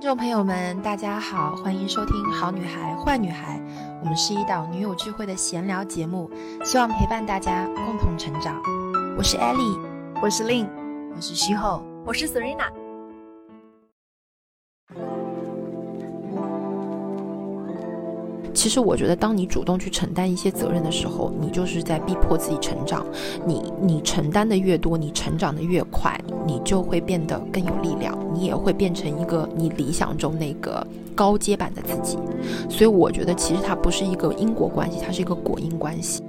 听众朋友们，大家好，欢迎收听《好女孩坏女孩》，我们是一档女友聚会的闲聊节目，希望陪伴大家共同成长。我是 Ellie，我是 Lin，我是徐后，我是 Serena。其实我觉得，当你主动去承担一些责任的时候，你就是在逼迫自己成长。你你承担的越多，你成长的越快，你就会变得更有力量，你也会变成一个你理想中那个高阶版的自己。所以我觉得，其实它不是一个因果关系，它是一个果因关系。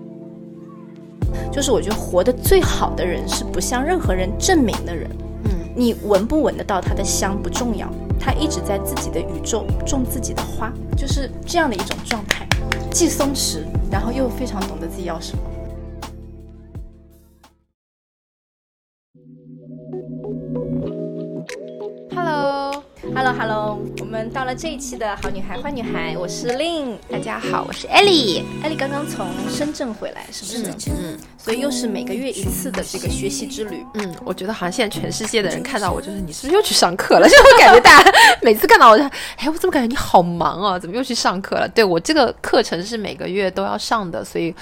就是我觉得活得最好的人是不向任何人证明的人。你闻不闻得到它的香不重要。它一直在自己的宇宙种自己的花，就是这样的一种状态，既松弛，然后又非常懂得自己要什么。Hello，Hello，我们到了这一期的好女孩坏女孩，我是 Lin，大家好，我是 Ellie。Ellie 刚刚从深圳回来，是不是？嗯，所以又是每个月一次的这个学习之旅。嗯，我觉得好像现在全世界的人看到我，就是你是不是又去上课了？就 我感觉大家每次看到我，就哎，我怎么感觉你好忙啊？怎么又去上课了？对我这个课程是每个月都要上的，所以。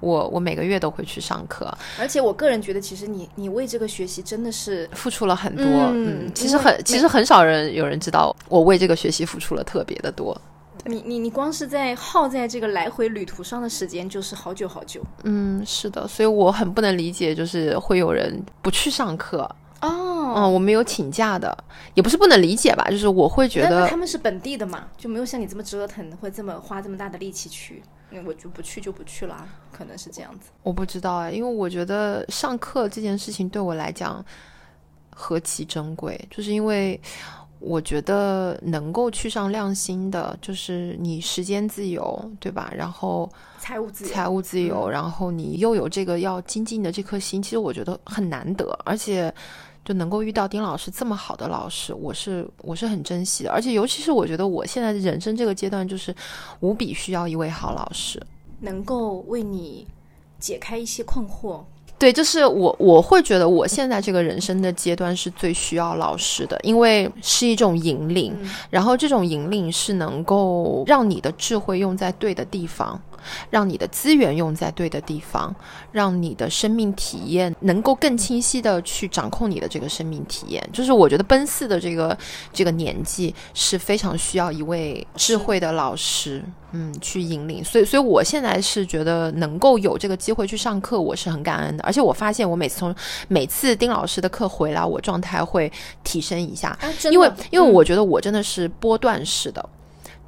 我我每个月都会去上课，而且我个人觉得，其实你你为这个学习真的是付出了很多。嗯，其实很其实很少人有人知道我为这个学习付出了特别的多。你你你光是在耗在这个来回旅途上的时间就是好久好久。嗯，是的，所以我很不能理解，就是会有人不去上课哦。嗯，我没有请假的，也不是不能理解吧，就是我会觉得他们是本地的嘛，就没有像你这么折腾，会这么花这么大的力气去。我就不去就不去了，可能是这样子。我不知道啊，因为我觉得上课这件事情对我来讲何其珍贵，就是因为我觉得能够去上亮星的，就是你时间自由，对吧？然后财务自由，财务自由，然后你又有这个要精进的这颗心，其实我觉得很难得，而且。就能够遇到丁老师这么好的老师，我是我是很珍惜的，而且尤其是我觉得我现在人生这个阶段，就是无比需要一位好老师，能够为你解开一些困惑。对，就是我我会觉得我现在这个人生的阶段是最需要老师的，因为是一种引领，然后这种引领是能够让你的智慧用在对的地方。让你的资源用在对的地方，让你的生命体验能够更清晰的去掌控你的这个生命体验。就是我觉得奔四的这个这个年纪是非常需要一位智慧的老师，嗯，去引领。所以，所以我现在是觉得能够有这个机会去上课，我是很感恩的。而且我发现，我每次从每次丁老师的课回来，我状态会提升一下，因为因为我觉得我真的是波段式的。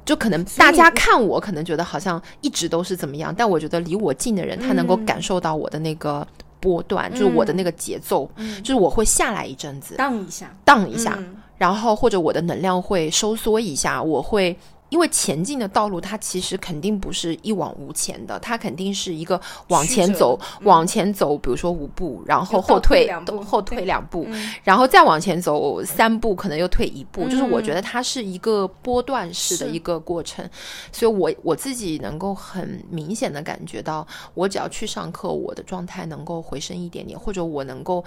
就可能大家看我，可能觉得好像一直都是怎么样，但我觉得离我近的人，他能够感受到我的那个波段，就是我的那个节奏，就是我会下来一阵子，荡一下，荡一下，然后或者我的能量会收缩一下，我会。因为前进的道路，它其实肯定不是一往无前的，它肯定是一个往前走，往前走，比如说五步，然后后退，后退两步，然后再往前走三步，可能又退一步。就是我觉得它是一个波段式的一个过程，所以我我自己能够很明显的感觉到，我只要去上课，我的状态能够回升一点点，或者我能够。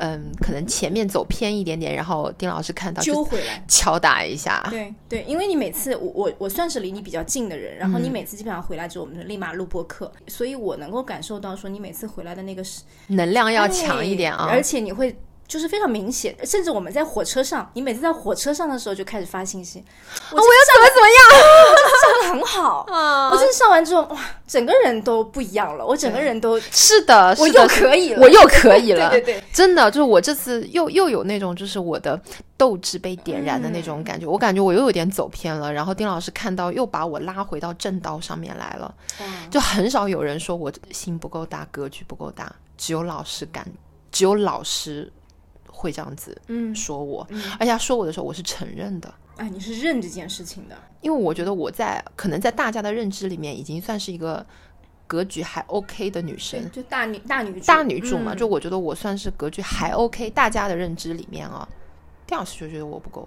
嗯，可能前面走偏一点点，然后丁老师看到揪回来，敲打一下。对对，因为你每次我我我算是离你比较近的人，然后你每次基本上回来之后，我们就立马录播课，所以我能够感受到说你每次回来的那个是能量要强一点啊，而且你会。就是非常明显，甚至我们在火车上，你每次在火车上的时候就开始发信息，我要怎么怎么样，上的很好啊！我真的上完之后，哇，整个人都不一样了，我整个人都是的，我又可以了，我又可以了，对对，真的就是我这次又又有那种就是我的斗志被点燃的那种感觉，我感觉我又有点走偏了，然后丁老师看到又把我拉回到正道上面来了，就很少有人说我心不够大，格局不够大，只有老师敢，只有老师。会这样子嗯说我，而且他说我的时候，我是承认的。哎，你是认这件事情的，因为我觉得我在可能在大家的认知里面，已经算是一个格局还 OK 的女生，就大女大女大女主嘛。就我觉得我算是格局还 OK，大家的认知里面啊，丁老师就觉得我不够。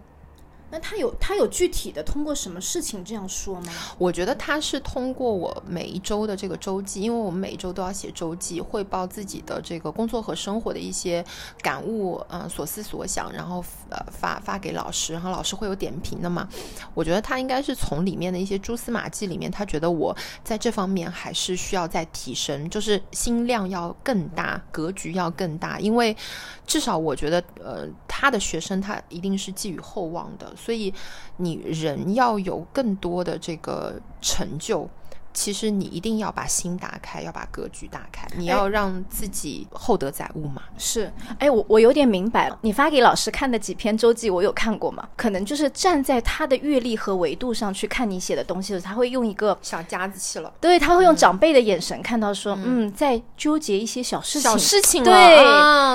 那他有他有具体的通过什么事情这样说吗？我觉得他是通过我每一周的这个周记，因为我们每一周都要写周记，汇报自己的这个工作和生活的一些感悟，嗯，所思所想，然后呃发发给老师，然后老师会有点评的嘛。我觉得他应该是从里面的一些蛛丝马迹里面，他觉得我在这方面还是需要再提升，就是心量要更大，格局要更大，因为至少我觉得，呃，他的学生他一定是寄予厚望的。所以，你人要有更多的这个成就。其实你一定要把心打开，要把格局打开，你要让自己厚德载物嘛。是，哎，我我有点明白了。你发给老师看的几篇周记，我有看过嘛？可能就是站在他的阅历和维度上去看你写的东西的时候，他会用一个小家子气了。对，他会用长辈的眼神看到说，嗯，在纠结一些小事情，小事情，对，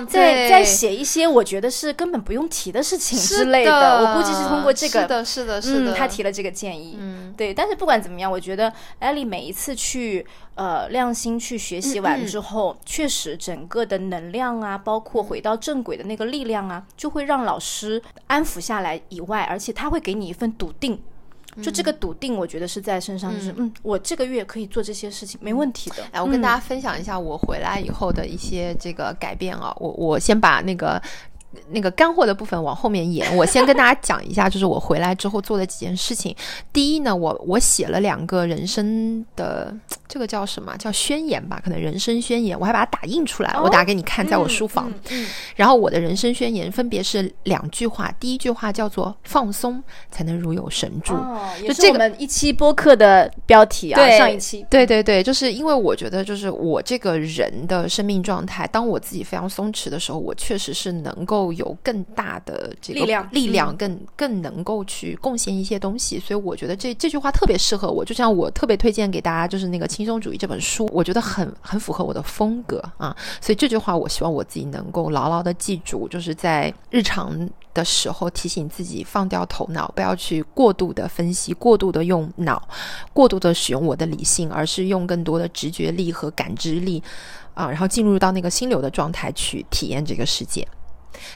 在在写一些我觉得是根本不用提的事情之类的。我估计是通过这个，是的，是的，是的，他提了这个建议。嗯，对。但是不管怎么样，我觉得艾丽。每一次去呃亮心去学习完之后，确实整个的能量啊，包括回到正轨的那个力量啊，就会让老师安抚下来。以外，而且他会给你一份笃定，就这个笃定，我觉得是在身上，就是嗯，我这个月可以做这些事情，没问题的。来，我跟大家分享一下我回来以后的一些这个改变啊，我我先把那个。那个干货的部分往后面延，我先跟大家讲一下，就是我回来之后做的几件事情。第一呢，我我写了两个人生的这个叫什么叫宣言吧，可能人生宣言，我还把它打印出来，我打给你看，在我书房。然后我的人生宣言分别是两句话，第一句话叫做“放松才能如有神助”，就这个一期播客的标题啊。上一期，对对对，就是因为我觉得，就是我这个人的生命状态，当我自己非常松弛的时候，我确实是能够。有更大的这个力量，力量更更能够去贡献一些东西，所以我觉得这这句话特别适合我。就像我特别推荐给大家，就是那个《轻松主义》这本书，我觉得很很符合我的风格啊。所以这句话，我希望我自己能够牢牢的记住，就是在日常的时候提醒自己放掉头脑，不要去过度的分析，过度的用脑，过度的使用我的理性，而是用更多的直觉力和感知力啊，然后进入到那个心流的状态去体验这个世界。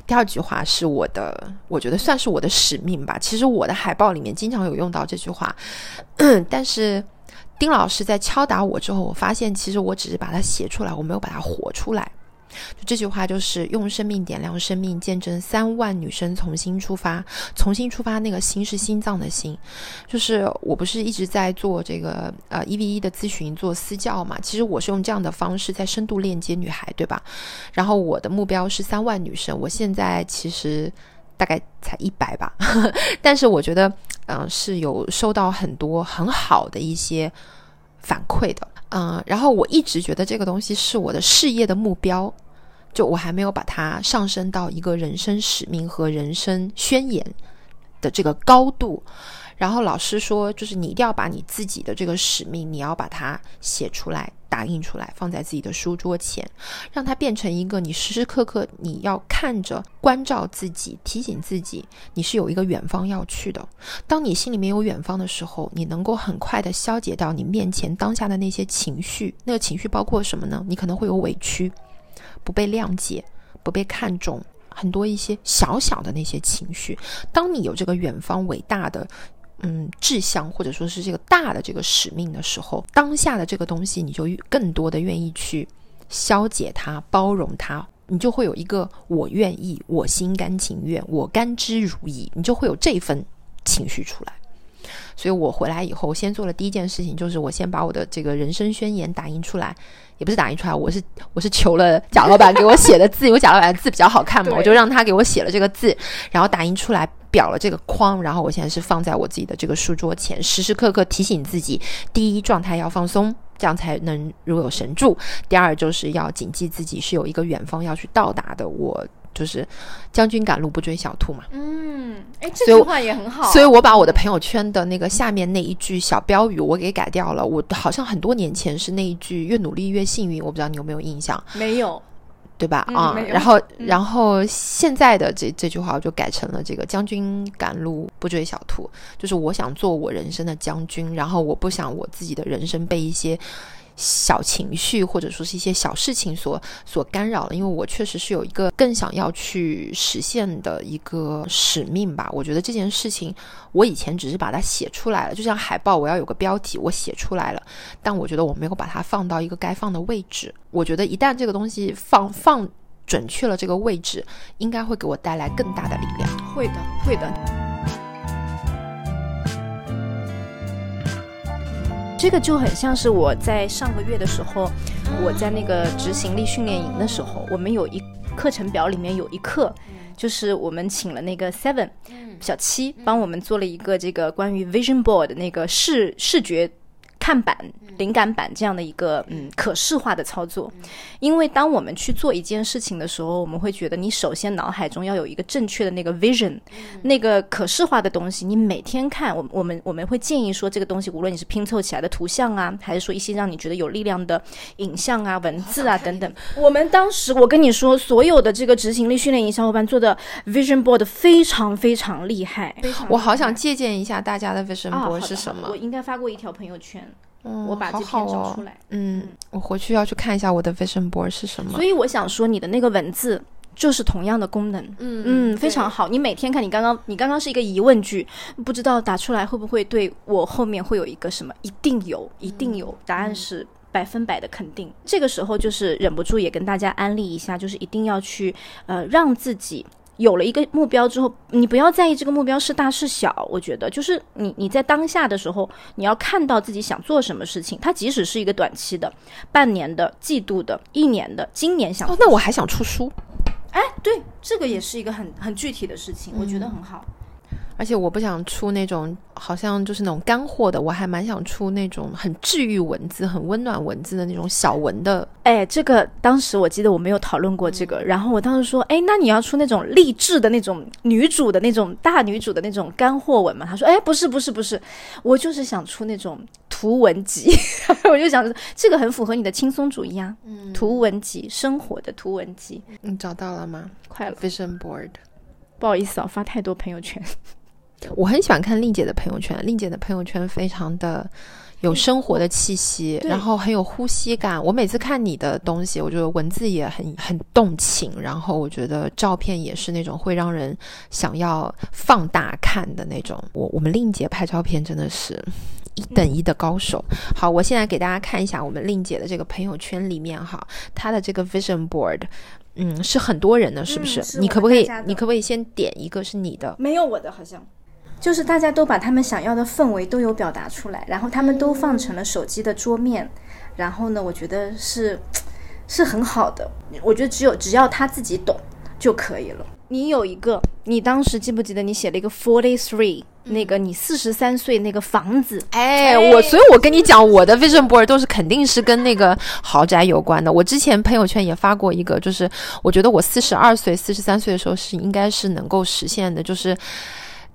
第二句话是我的，我觉得算是我的使命吧。其实我的海报里面经常有用到这句话，但是丁老师在敲打我之后，我发现其实我只是把它写出来，我没有把它活出来。就这句话，就是用生命点亮生命，见证三万女生重新出发。重新出发，那个心是心脏的心。就是我不是一直在做这个呃一 v 一的咨询，做私教嘛。其实我是用这样的方式在深度链接女孩，对吧？然后我的目标是三万女生，我现在其实大概才一百吧，但是我觉得嗯是有收到很多很好的一些反馈的。嗯，然后我一直觉得这个东西是我的事业的目标。就我还没有把它上升到一个人生使命和人生宣言的这个高度，然后老师说，就是你一定要把你自己的这个使命，你要把它写出来、打印出来，放在自己的书桌前，让它变成一个你时时刻刻你要看着、关照自己、提醒自己，你是有一个远方要去的。当你心里面有远方的时候，你能够很快的消解掉你面前当下的那些情绪。那个情绪包括什么呢？你可能会有委屈。不被谅解，不被看重，很多一些小小的那些情绪。当你有这个远方伟大的嗯志向，或者说是这个大的这个使命的时候，当下的这个东西，你就更多的愿意去消解它、包容它，你就会有一个我愿意，我心甘情愿，我甘之如饴，你就会有这份情绪出来。所以我回来以后，先做了第一件事情，就是我先把我的这个人生宣言打印出来。也不是打印出来，我是我是求了贾老板给我写的字，因为贾老板的字比较好看嘛，我就让他给我写了这个字，然后打印出来裱了这个框，然后我现在是放在我自己的这个书桌前，时时刻刻提醒自己：第一，状态要放松，这样才能如有神助；第二，就是要谨记自己是有一个远方要去到达的。我。就是将军赶路不追小兔嘛。嗯，哎，这句话也很好。所以我把我的朋友圈的那个下面那一句小标语我给改掉了。我好像很多年前是那一句“越努力越幸运”，我不知道你有没有印象？没有，对吧？啊，然后然后现在的这这句话我就改成了这个“将军赶路不追小兔”，就是我想做我人生的将军，然后我不想我自己的人生被一些。小情绪或者说是一些小事情所所干扰了。因为我确实是有一个更想要去实现的一个使命吧。我觉得这件事情，我以前只是把它写出来了，就像海报，我要有个标题，我写出来了，但我觉得我没有把它放到一个该放的位置。我觉得一旦这个东西放放准确了这个位置，应该会给我带来更大的力量。会的，会的。这个就很像是我在上个月的时候，我在那个执行力训练营的时候，我们有一课程表里面有一课，就是我们请了那个 Seven 小七帮我们做了一个这个关于 Vision Board 那个视视觉。看板、灵感板这样的一个嗯可视化的操作，因为当我们去做一件事情的时候，我们会觉得你首先脑海中要有一个正确的那个 vision，那个可视化的东西。你每天看，我我们我们会建议说，这个东西无论你是拼凑起来的图像啊，还是说一些让你觉得有力量的影像啊、文字啊等等。我们当时我跟你说，所有的这个执行力训练营小伙伴做的 vision board 非常非常厉害，我好想借鉴一下大家的 vision board 是什么。我应该发过一条朋友圈。我把这篇找出来。嗯，我回去要去看一下我的 vision board 是什么。所以我想说，你的那个文字就是同样的功能。嗯嗯，非常好。你每天看，你刚刚你刚刚是一个疑问句，不知道打出来会不会对我后面会有一个什么？一定有，一定有。答案是百分百的肯定。这个时候就是忍不住也跟大家安利一下，就是一定要去呃让自己。有了一个目标之后，你不要在意这个目标是大是小。我觉得，就是你你在当下的时候，你要看到自己想做什么事情。它即使是一个短期的、半年的、季度的、一年的，今年想哦，那我还想出书。哎，对，这个也是一个很很具体的事情，我觉得很好。而且我不想出那种好像就是那种干货的，我还蛮想出那种很治愈文字、很温暖文字的那种小文的。哎，这个当时我记得我没有讨论过这个，然后我当时说，哎，那你要出那种励志的那种女主的那种大女主的那种干货文吗？他说，哎，不是，不是，不是，我就是想出那种图文集。我就想，这个很符合你的轻松主义啊，嗯，图文集，生活的图文集。你找到了吗？快了，Vision Board。不好意思啊，发太多朋友圈。我很喜欢看令姐的朋友圈，令姐的朋友圈非常的有生活的气息，然后很有呼吸感。我每次看你的东西，我觉得文字也很很动情，然后我觉得照片也是那种会让人想要放大看的那种。我我们令姐拍照片真的是一等一的高手。好，我现在给大家看一下我们令姐的这个朋友圈里面哈，她的这个 vision board，嗯，是很多人的，是不是？你可不可以你可不可以先点一个是你的？没有我的，好像。就是大家都把他们想要的氛围都有表达出来，然后他们都放成了手机的桌面，然后呢，我觉得是是很好的。我觉得只有只要他自己懂就可以了。你有一个，你当时记不记得你写了一个 forty three，那个你四十三岁那个房子？哎，我所以，我跟你讲，我的 vision board 都是肯定是跟那个豪宅有关的。我之前朋友圈也发过一个，就是我觉得我四十二岁、四十三岁的时候是应该是能够实现的，就是。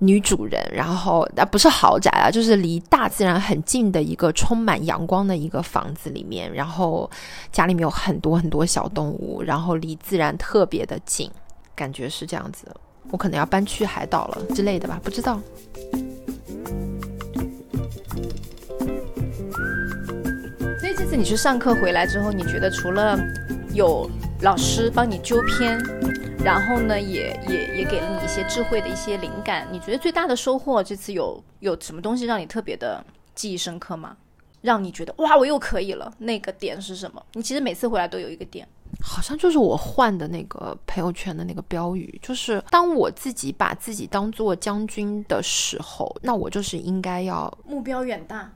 女主人，然后啊不是豪宅啊，就是离大自然很近的一个充满阳光的一个房子里面，然后家里面有很多很多小动物，然后离自然特别的近，感觉是这样子。我可能要搬去海岛了之类的吧，不知道。所以这次你去上课回来之后，你觉得除了有老师帮你纠偏？然后呢，也也也给了你一些智慧的一些灵感。你觉得最大的收获这次有有什么东西让你特别的记忆深刻吗？让你觉得哇，我又可以了。那个点是什么？你其实每次回来都有一个点，好像就是我换的那个朋友圈的那个标语，就是当我自己把自己当做将军的时候，那我就是应该要目标远大。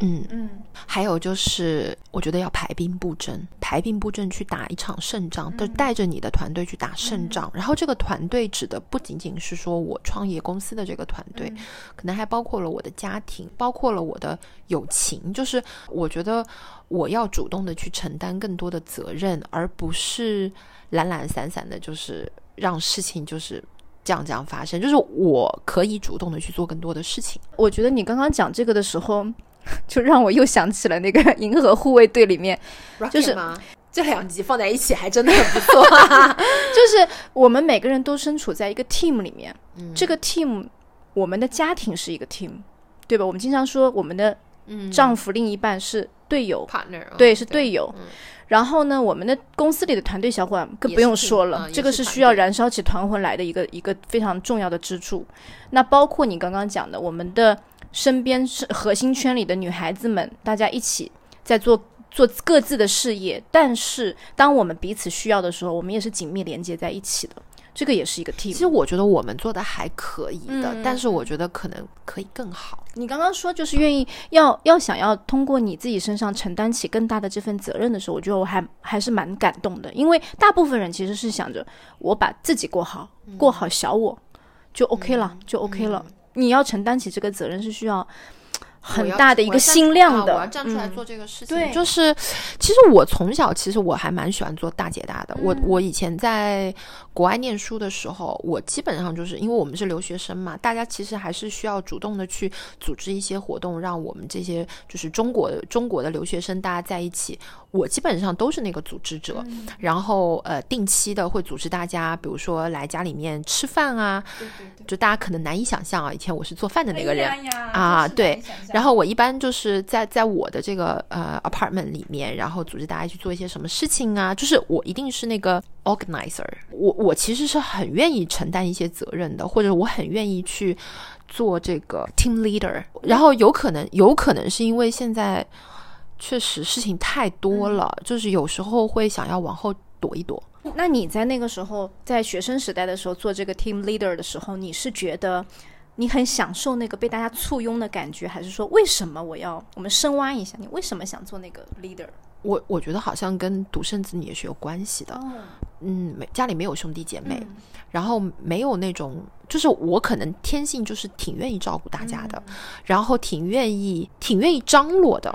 嗯嗯，还有就是，我觉得要排兵布阵，排兵布阵去打一场胜仗，就带着你的团队去打胜仗。然后这个团队指的不仅仅是说我创业公司的这个团队，可能还包括了我的家庭，包括了我的友情。就是我觉得我要主动的去承担更多的责任，而不是懒懒散散的，就是让事情就是这样这样发生。就是我可以主动的去做更多的事情。我觉得你刚刚讲这个的时候。就让我又想起了那个 《银河护卫队》里面，就是这两集放在一起还真的很不错。就是我们每个人都身处在一个 team 里面，这个 team，我们的家庭是一个 team，对吧？我们经常说我们的嗯，丈夫另一半是队友，partner，对，是队友。然后呢，我们的公司里的团队小伙伴更不用说了，这个是需要燃烧起团魂来的一个一个非常重要的支柱。那包括你刚刚讲的，我们的身边是核心圈里的女孩子们，大家一起在做做各自的事业，但是当我们彼此需要的时候，我们也是紧密连接在一起的。这个也是一个 team。其实我觉得我们做的还可以的，但是我觉得可能可以更好。你刚刚说就是愿意要要想要通过你自己身上承担起更大的这份责任的时候，我觉得我还还是蛮感动的。因为大部分人其实是想着我把自己过好，过好小我就 OK 了，就 OK 了。你要承担起这个责任是需要。很大的一个心量的，我要站出来做这个事情。对，就是，其实我从小其实我还蛮喜欢做大姐大的。我我以前在国外念书的时候，我基本上就是因为我们是留学生嘛，大家其实还是需要主动的去组织一些活动，让我们这些就是中国中国的留学生大家在一起。我基本上都是那个组织者，然后呃，定期的会组织大家，比如说来家里面吃饭啊，就大家可能难以想象啊，以前我是做饭的那个人啊，对，然后我一般就是在在我的这个呃 apartment 里面，然后组织大家去做一些什么事情啊，就是我一定是那个 organizer，我我其实是很愿意承担一些责任的，或者我很愿意去做这个 team leader，然后有可能有可能是因为现在。确实事情太多了，就是有时候会想要往后躲一躲。那你在那个时候，在学生时代的时候做这个 team leader 的时候，你是觉得你很享受那个被大家簇拥的感觉，还是说为什么我要我们深挖一下，你为什么想做那个 leader？我我觉得好像跟独生子女也是有关系的。嗯，没家里没有兄弟姐妹，然后没有那种。就是我可能天性就是挺愿意照顾大家的，然后挺愿意挺愿意张罗的，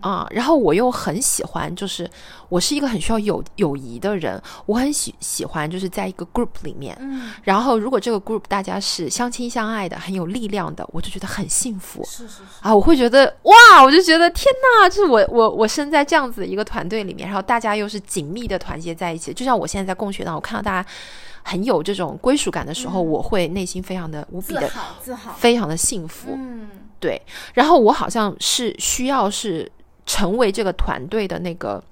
啊，然后我又很喜欢，就是我是一个很需要友友谊的人，我很喜喜欢就是在一个 group 里面，然后如果这个 group 大家是相亲相爱的，很有力量的，我就觉得很幸福，是是是。啊，我会觉得哇，我就觉得天呐，就是我我我生在这样子一个团队里面，然后大家又是紧密的团结在一起，就像我现在在共学当，我看到大家。很有这种归属感的时候，我会内心非常的无比的自豪，自豪，非常的幸福。嗯，对。然后我好像是需要是成为这个团队的那个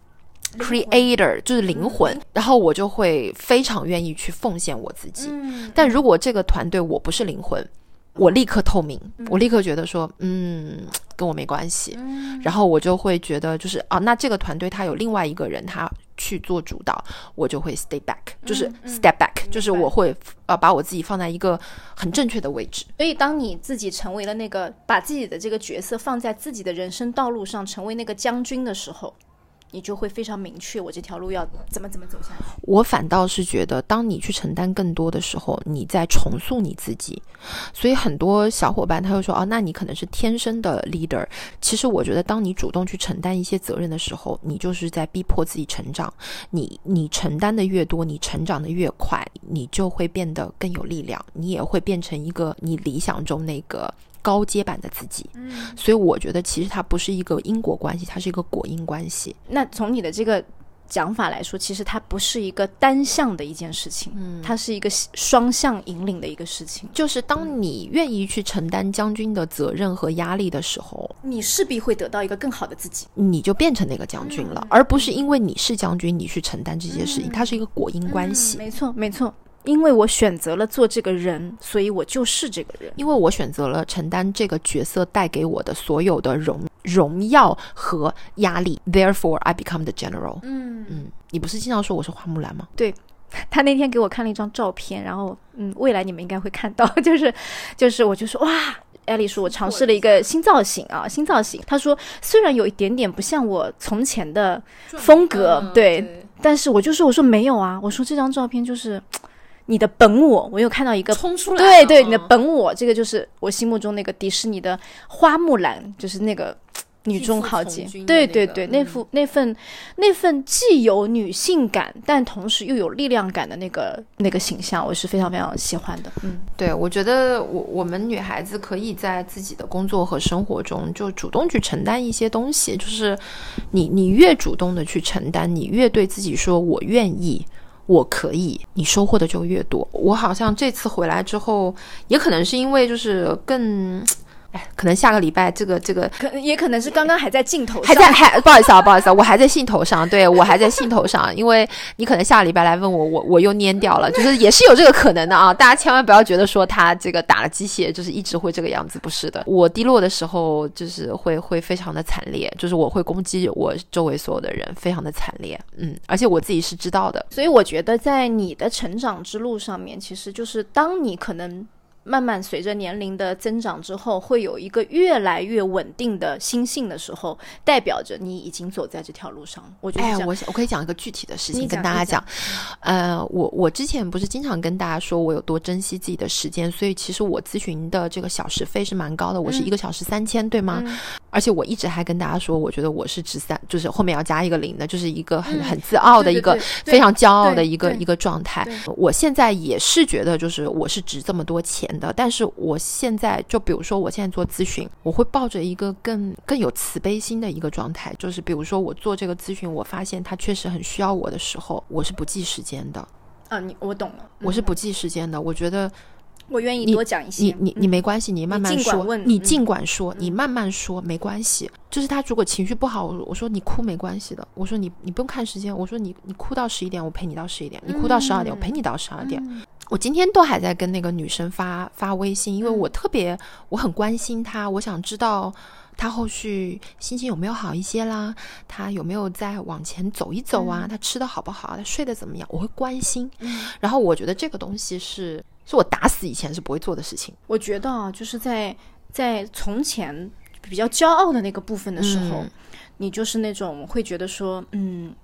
creator，就是灵魂。然后我就会非常愿意去奉献我自己。但如果这个团队我不是灵魂，我立刻透明，我立刻觉得说，嗯，跟我没关系。然后我就会觉得，就是啊，那这个团队他有另外一个人，他。去做主导，我就会 stay back，就是 step back，就是我会呃把我自己放在一个很正确的位置。所以，当你自己成为了那个把自己的这个角色放在自己的人生道路上，成为那个将军的时候。你就会非常明确，我这条路要怎么怎么走下去。我反倒是觉得，当你去承担更多的时候，你在重塑你自己。所以很多小伙伴他会说：“哦，那你可能是天生的 leader。”其实我觉得，当你主动去承担一些责任的时候，你就是在逼迫自己成长。你你承担的越多，你成长的越快，你就会变得更有力量，你也会变成一个你理想中那个。高阶版的自己，嗯，所以我觉得其实它不是一个因果关系，它是一个果因关系。那从你的这个讲法来说，其实它不是一个单向的一件事情，嗯，它是一个双向引领的一个事情。就是当你愿意去承担将军的责任和压力的时候，你势必会得到一个更好的自己，你就变成那个将军了，而不是因为你是将军，你去承担这些事情，它是一个果因关系。没错，没错。因为我选择了做这个人，所以我就是这个人。因为我选择了承担这个角色带给我的所有的荣荣耀和压力，therefore I become the general。嗯嗯，你不是经常说我是花木兰吗？对，他那天给我看了一张照片，然后嗯，未来你们应该会看到，就是就是我就说哇，艾丽说我尝试了一个新造型啊，新造型。他说虽然有一点点不像我从前的风格，对，但是我就说我说没有啊，我说这张照片就是。你的本我，我有看到一个冲出来，对对，你的本我，这个就是我心目中那个迪士尼的花木兰，就是那个女中豪杰，对对对，那副那份那份既有女性感，但同时又有力量感的那个那个形象，我是非常非常喜欢的。嗯，对，我觉得我我们女孩子可以在自己的工作和生活中就主动去承担一些东西，就是你你越主动的去承担，你越对自己说我愿意。我可以，你收获的就越多。我好像这次回来之后，也可能是因为就是更，哎，可能下个礼拜这个这个可能也可能是刚刚还在镜头上，还在还不好意思啊，不好意思啊，我还在兴头上，对我还在兴头上，因为你可能下个礼拜来问我，我我又蔫掉了，就是也是有这个可能的啊，大家千万不要觉得说他这个打了鸡血就是一直会这个样子，不是的，我低落的时候就是会会非常的惨烈，就是我会攻击我周围所有的人，非常的惨烈，嗯，而且我自己是知道的，所以我觉得在你的成长之路上面，其实就是当你可能。慢慢随着年龄的增长之后，会有一个越来越稳定的心性的时候，代表着你已经走在这条路上了。我觉得，哎，我我可以讲一个具体的事情跟大家讲。呃，我我之前不是经常跟大家说我有多珍惜自己的时间，所以其实我咨询的这个小时费是蛮高的，我是一个小时三千，对吗？而且我一直还跟大家说，我觉得我是值三，就是后面要加一个零的，就是一个很很自傲的一个非常骄傲的一个一个状态。我现在也是觉得，就是我是值这么多钱。的，但是我现在就比如说，我现在做咨询，我会抱着一个更更有慈悲心的一个状态，就是比如说我做这个咨询，我发现他确实很需要我的时候，我是不计时间的。啊，你我懂了，我是不计时间的。我觉得我愿意多讲一些，你你你没关系，你慢慢说，你尽管说，你慢慢说，没关系。就是他如果情绪不好，我说你哭没关系的，我说你你不用看时间，我说你你哭到十一点，我陪你到十一点，你哭到十二点，我陪你到十二点。我今天都还在跟那个女生发发微信，因为我特别我很关心她，我想知道她后续心情有没有好一些啦，她有没有再往前走一走啊，她吃的好不好，她睡得怎么样，我会关心。然后我觉得这个东西是是我打死以前是不会做的事情。我觉得啊，就是在在从前比较骄傲的那个部分的时候，你就是那种会觉得说，嗯，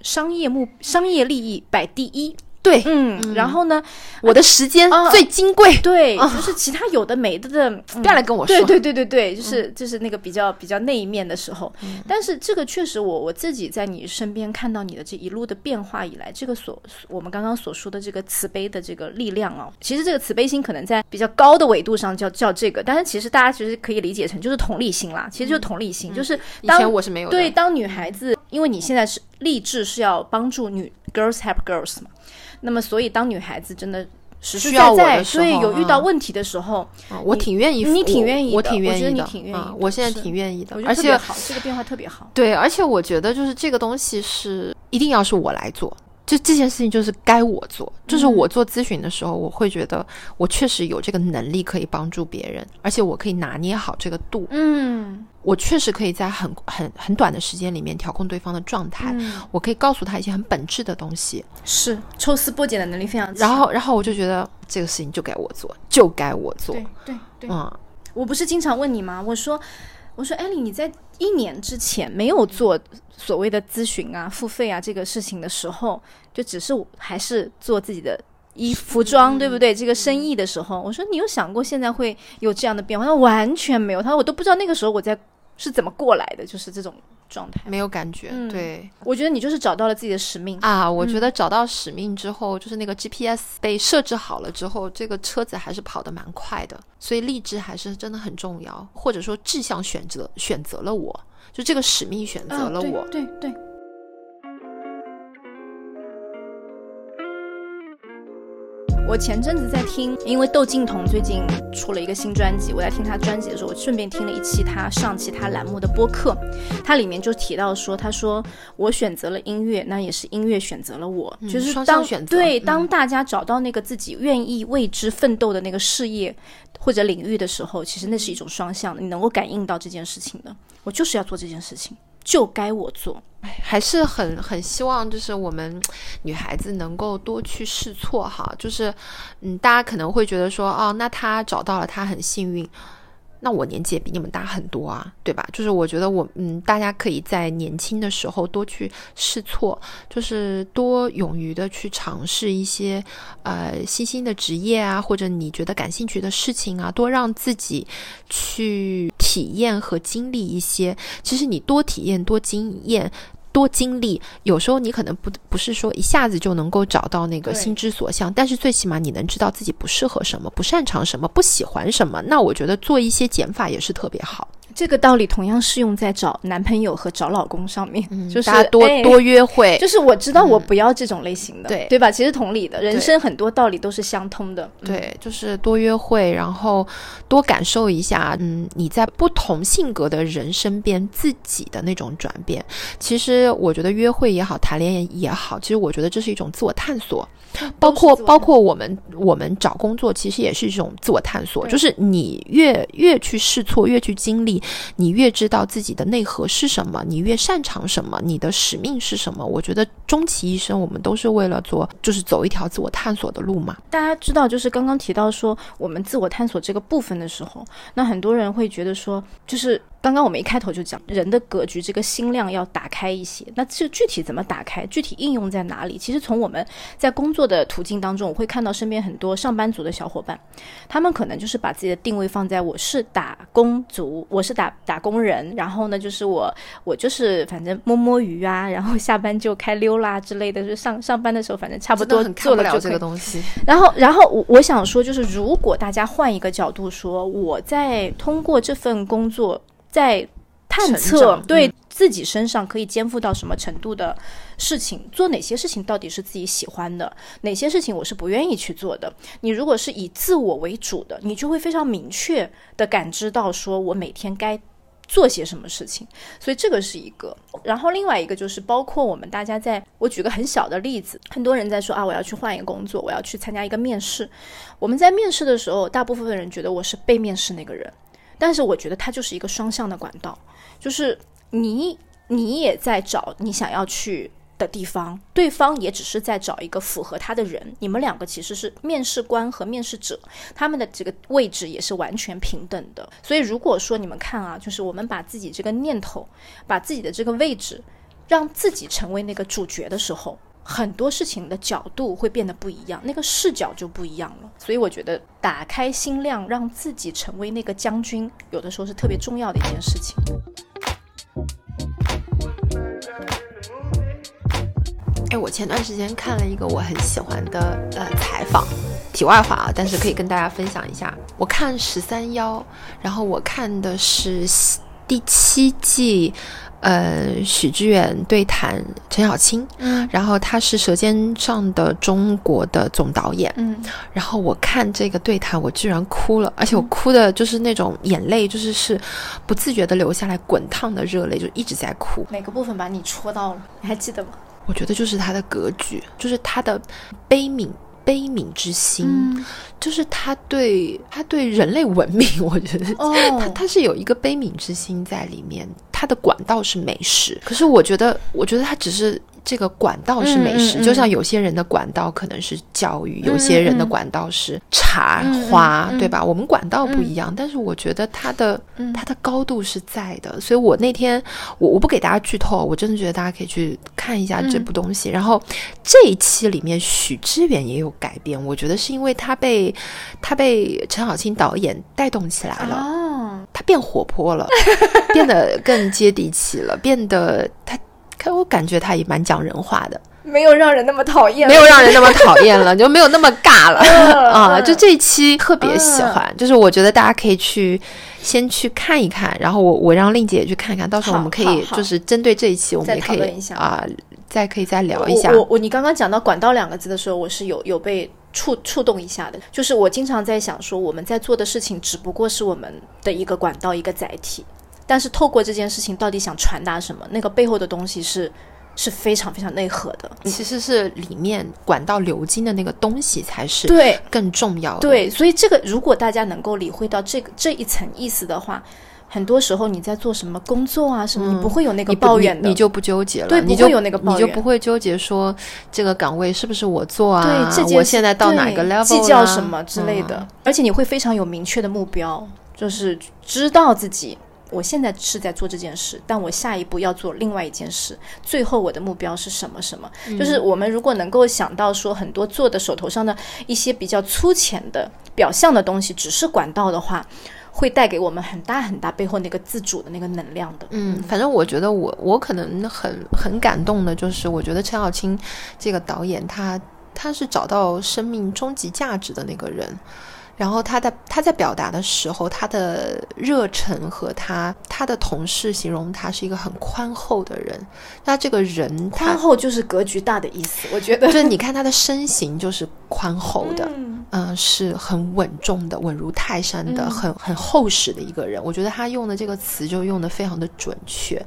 商业目商业利益摆第一。对，嗯，然后呢，我的时间最金贵，对，就是其他有的没的的，不要来跟我说，对对对对对，就是就是那个比较比较那一面的时候，但是这个确实，我我自己在你身边看到你的这一路的变化以来，这个所我们刚刚所说的这个慈悲的这个力量啊，其实这个慈悲心可能在比较高的维度上叫叫这个，但是其实大家其实可以理解成就是同理心啦，其实就是同理心，就是以前我是没有对，当女孩子，因为你现在是立志是要帮助女 girls help girls 嘛。那么，所以当女孩子真的实实在在，所以有遇到问题的时候，我挺愿意，你挺愿意，我挺愿意的，你挺愿意。我现在挺愿意的，而且好，这个变化特别好。对，而且我觉得就是这个东西是一定要是我来做。就这件事情就是该我做，就是我做咨询的时候，我会觉得我确实有这个能力可以帮助别人，而且我可以拿捏好这个度。嗯，我确实可以在很很很短的时间里面调控对方的状态，我可以告诉他一些很本质的东西，是抽丝剥茧的能力非常强。然后，然后我就觉得这个事情就该我做，就该我做。对对对，嗯，我不是经常问你吗？我说。我说艾丽，你在一年之前没有做所谓的咨询啊、付费啊这个事情的时候，就只是还是做自己的衣服装，对不对？这个生意的时候，我说你有想过现在会有这样的变化？他完全没有，他说我都不知道那个时候我在是怎么过来的，就是这种。状态没有感觉，对我觉得你就是找到了自己的使命啊！我觉得找到使命之后，就是那个 GPS 被设置好了之后，这个车子还是跑得蛮快的。所以励志还是真的很重要，或者说志向选择选择了我，就这个使命选择了我，对对。我前阵子在听，因为窦靖童最近出了一个新专辑，我在听他专辑的时候，我顺便听了一期他上其他栏目的播客，他里面就提到说，他说我选择了音乐，那也是音乐选择了我，就是当对当大家找到那个自己愿意为之奋斗的那个事业或者领域的时候，其实那是一种双向的，你能够感应到这件事情的，我就是要做这件事情。就该我做，还是很很希望，就是我们女孩子能够多去试错哈。就是，嗯，大家可能会觉得说，哦，那他找到了，他很幸运。那我年纪也比你们大很多啊，对吧？就是我觉得我，嗯，大家可以在年轻的时候多去试错，就是多勇于的去尝试一些，呃，新兴的职业啊，或者你觉得感兴趣的事情啊，多让自己去体验和经历一些。其实你多体验、多经验。多经历，有时候你可能不不是说一下子就能够找到那个心之所向，但是最起码你能知道自己不适合什么，不擅长什么，不喜欢什么。那我觉得做一些减法也是特别好。这个道理同样适用在找男朋友和找老公上面，就是大家多哎多约会，就是我知道我不要这种类型的，对对吧？其实同理的，人生很多道理都是相通的。嗯，对，就是多约会，然后多感受一下，嗯，你在不同性格的人身边自己的那种转变。其实我觉得约会也好，谈恋爱也好，其实我觉得这是一种自我探索，包括包括我们我们找工作，其实也是一种自我探索。就是你越越去试错，越去经历，你越知道自己的内核是什么，你越擅长什么，你的使命是什么。我觉得终其一生，我们都是为了做，就是走一条自我探索的路嘛。大家知道，就是刚刚提到说我们自我探索这个部分的时候，那很多人会觉得说，就是刚刚我们一开头就讲，人的格局这个心量要打开一些。那这具体怎么打开？具体应用在哪里？其实从我们在工作的途径当中，我会看到身边很多上班族的小伙伴，他们可能就是把自己的定位放在我是打工族，我是打打工人，然后呢，就是我我就是反正摸摸鱼啊，然后下班就开溜啦之类的，就上上班的时候反正差不多真的很看不了这做了就可以个东西。然后，然后我我想说，就是如果大家换一个角度说，我在通过这份工作在探测对嗯自己身上可以肩负到什么程度的事情，做哪些事情到底是自己喜欢的，哪些事情我是不愿意去做的。你如果是以自我为主的，你就会非常明确的感知到，说我每天该。做些什么事情，所以这个是一个。然后另外一个就是，包括我们大家在，我举个很小的例子，很多人在说啊，我要去换一个工作，我要去参加一个面试。我们在面试的时候，大部分人觉得我是被面试那个人，但是我觉得它就是一个双向的管道，就是你你也在找你想要去的地方，对方也只是在找一个符合他的人，你们两个其实是面试官和面试者，他们的这个位置也是完全平等的。所以如果说你们看啊，就是我们把自己这个念头，把自己的这个位置，让自己成为那个主角的时候。很多事情的角度会变得不一样，那个视角就不一样了。所以我觉得打开心量，让自己成为那个将军，有的时候是特别重要的一件事情。哎，我前段时间看了一个我很喜欢的呃采访，题外话啊，但是可以跟大家分享一下。我看十三幺，然后我看的是第七季，呃，许知远对谈陈小青，嗯然后他是《舌尖上的中国》的总导演，嗯然后我看这个对谈，我居然哭了，而且我哭的就是那种眼泪，就是是不自觉的流下来，滚烫的热泪，就一直在哭。哪个部分把你戳到了？你还记得吗？我觉得就是他的格局，就是他的悲悯。悲悯之心，嗯。就是他对他对人类文明，我觉得哦。他他是有一个悲悯之心在里面。他的管道是美食，可是我觉得，我觉得他只是这个管道是美食，嗯嗯嗯就像有些人的管道可能是教育，有些人的管道是茶花，对吧？我们管道不一样，但是我觉得它的它的高度是在的，所以我那天我我不给大家剧透，我真的觉得大家可以去看一下这部东西。然后这一期里面许知远也有改变，我觉得是因为他被他被陈小青导演带动起来了。哦，他变活泼了，变得更接地气了，变得他，看我感觉他也蛮讲人话的，没有让人那么讨厌，没有让人那么讨厌了，就没有那么尬了啊！嗯就这一期特别喜欢，就是我觉得大家可以去先去看一看，然后我我让令姐也去看一看，到时候我们可以就是针对这一期，我们也可以啊、再可以再聊一下。我我我你刚刚讲到“管道”两个字的时候，我是有有被触触动一下的。就是我经常在想说，我们在做的事情只不过是我们的一个管道，一个载体。但是透过这件事情，到底想传达什么？那个背后的东西是是非常非常内核的。其实是里面管道流经的那个东西才是对更重要的。对，所以这个如果大家能够理会到这个这一层意思的话，很多时候你在做什么工作啊什么，你不会有那个抱怨的，你，你就不纠结了，对你就不会有那个抱怨你就不会纠结说这个岗位是不是我做啊？对我现在到哪个 level 计较什么之类的，嗯而且你会非常有明确的目标，就是知道自己。我现在是在做这件事，但我下一步要做另外一件事。最后我的目标是什么？什么？嗯就是我们如果能够想到说，很多做的手头上的一些比较粗浅的表象的东西，只是管道的话，会带给我们很大很大背后那个自主的那个能量的。嗯，反正我觉得我我可能很很感动的，就是我觉得陈小青这个导演他他是找到生命终极价值的那个人。然后他在他在表达的时候，他的热忱和他他的同事形容他是一个很宽厚的人。那这个人宽厚就是格局大的意思，我觉得。就是你看他的身形就是宽厚的，嗯，是很稳重的，稳如泰山的，很很厚实的一个人。我觉得他用的这个词就用的非常的准确。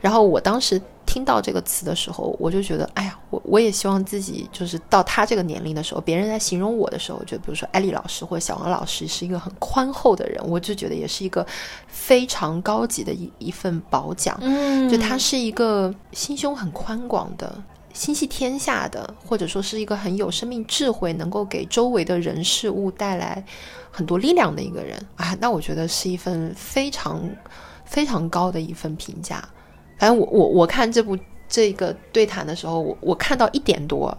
然后我当时。听到这个词的时候，我就觉得，哎呀，我我也希望自己就是到他这个年龄的时候，别人在形容我的时候，就比如说艾丽老师或者小王老师是一个很宽厚的人，我就觉得也是一个非常高级的一一份褒奖。嗯，就他是一个心胸很宽广的、心系天下的，或者说是一个很有生命智慧，能够给周围的人事物带来很多力量的一个人啊。那我觉得是一份非常非常高的一份评价。反正我我我看这部这个对谈的时候，我我看到一点多，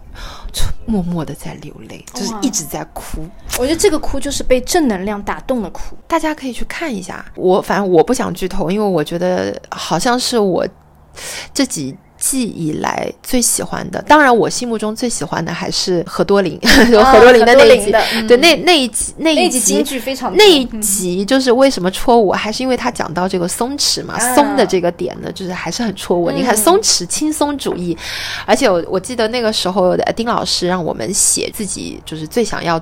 就默默的在流泪，就是一直在哭。我觉得这个哭就是被正能量打动的哭。大家可以去看一下。我反正我不想剧透，因为我觉得好像是我这几。季以来最喜欢的，当然我心目中最喜欢的还是何多林，何多林的那一集，对，那那一集那一集京剧非常，那一集就是为什么戳我，还是因为他讲到这个松弛嘛，松的这个点呢，就是还是很戳我。你看松弛轻松主义，而且我我记得那个时候丁老师让我们写自己就是最想要。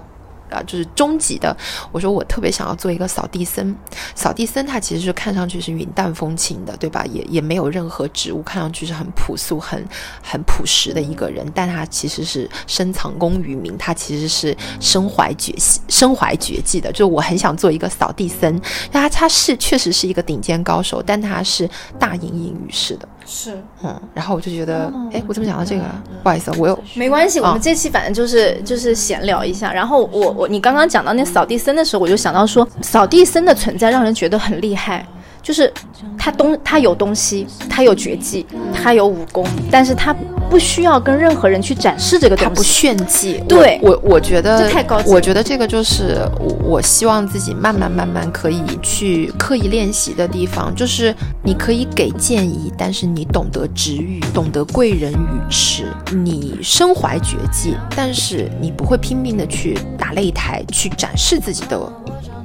啊，就是终极的。我说我特别想要做一个扫地僧。扫地僧他其实是看上去是云淡风轻的，对吧？也也没有任何职务，看上去是很朴素、很很朴实的一个人。但他其实是深藏功与名，他其实是身怀绝技身怀绝技的。就我很想做一个扫地僧。他他是确实是一个顶尖高手，但他是大隐隐于市的。是，嗯，然后我就觉得，哎，我怎么讲到这个？不好意思，我又没关系，我们这期反正就是就是闲聊一下。然后我我你刚刚讲到那扫地僧的时候，我就想到说，扫地僧的存在让人觉得很厉害。就是他东他有东西，他有绝技，他有武功，但是他不需要跟任何人去展示这个东西，他不炫技。对我，我觉得这太高级。我觉得这个就是我我希望自己慢慢慢慢可以去刻意练习的地方，就是你可以给建议，但是你懂得止语，懂得贵人语迟，你身怀绝技，但是你不会拼命的去打擂台去展示自己的。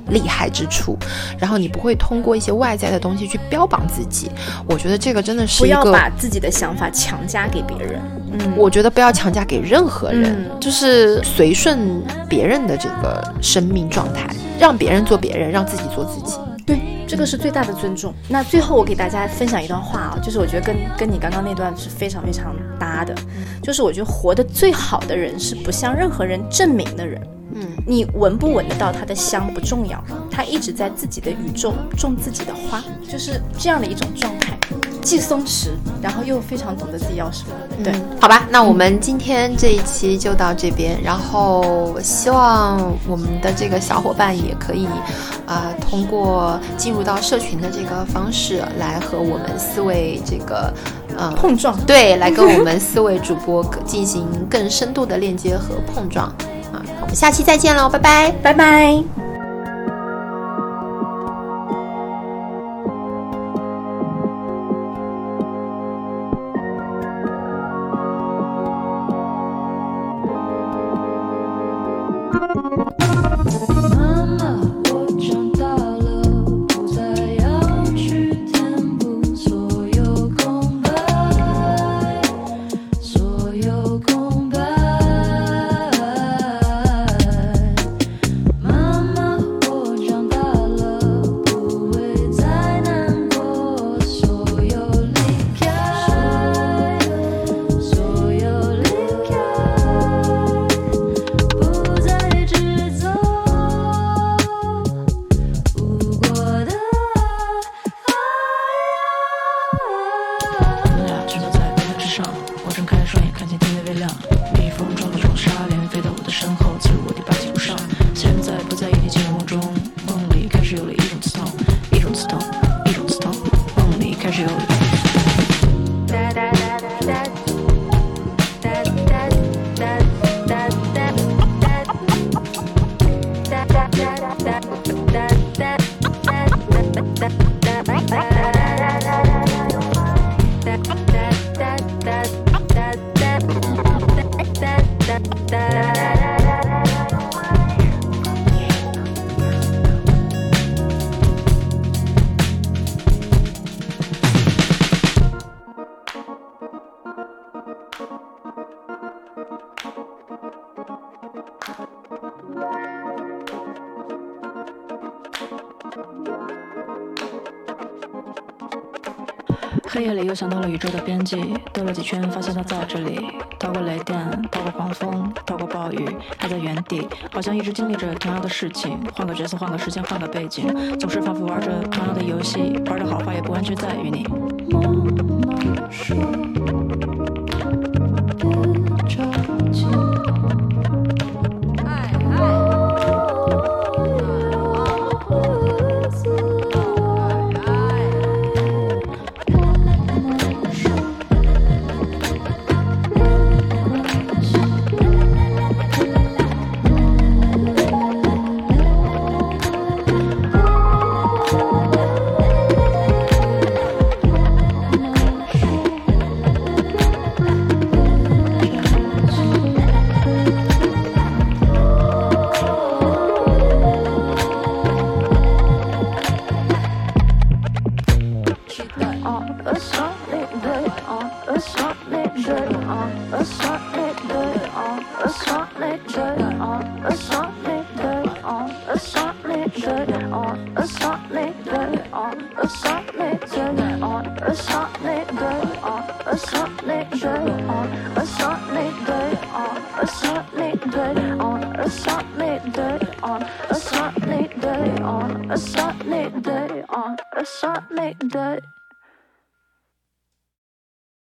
厉害之处，然后你不会通过一些外在的东西去标榜自己。我觉得这个真的是不要把自己的想法强加给别人。嗯，我觉得不要强加给任何人，就是随顺别人的这个生命状态，让别人做别人，让自己做自己。对，这个是最大的尊重。那最后我给大家分享一段话啊，就是我觉得跟跟你刚刚那段是非常非常搭的，就是我觉得活得最好的人是不向任何人证明的人。嗯，你闻不闻得到它的香不重要，它一直在自己的宇宙种自己的花，就是这样的一种状态，既松弛，然后又非常懂得自己要什么。对，好吧，那我们今天这一期就到这边，然后希望我们的这个小伙伴也可以，啊，通过进入到社群的这个方式来和我们四位这个，呃，碰撞，对，来跟我们四位主播进行更深度的链接和碰撞。我们下期再见喽，拜拜，拜拜。到了宇宙的边际，兜了几圈，发现他在这里。逃过雷电，逃过狂风，逃过暴雨，还在原地，好像一直经历着同样的事情。换个角色，换个时间，换个背景，总是反复玩着同样的游戏。玩的好坏也不完全在于你。妈妈说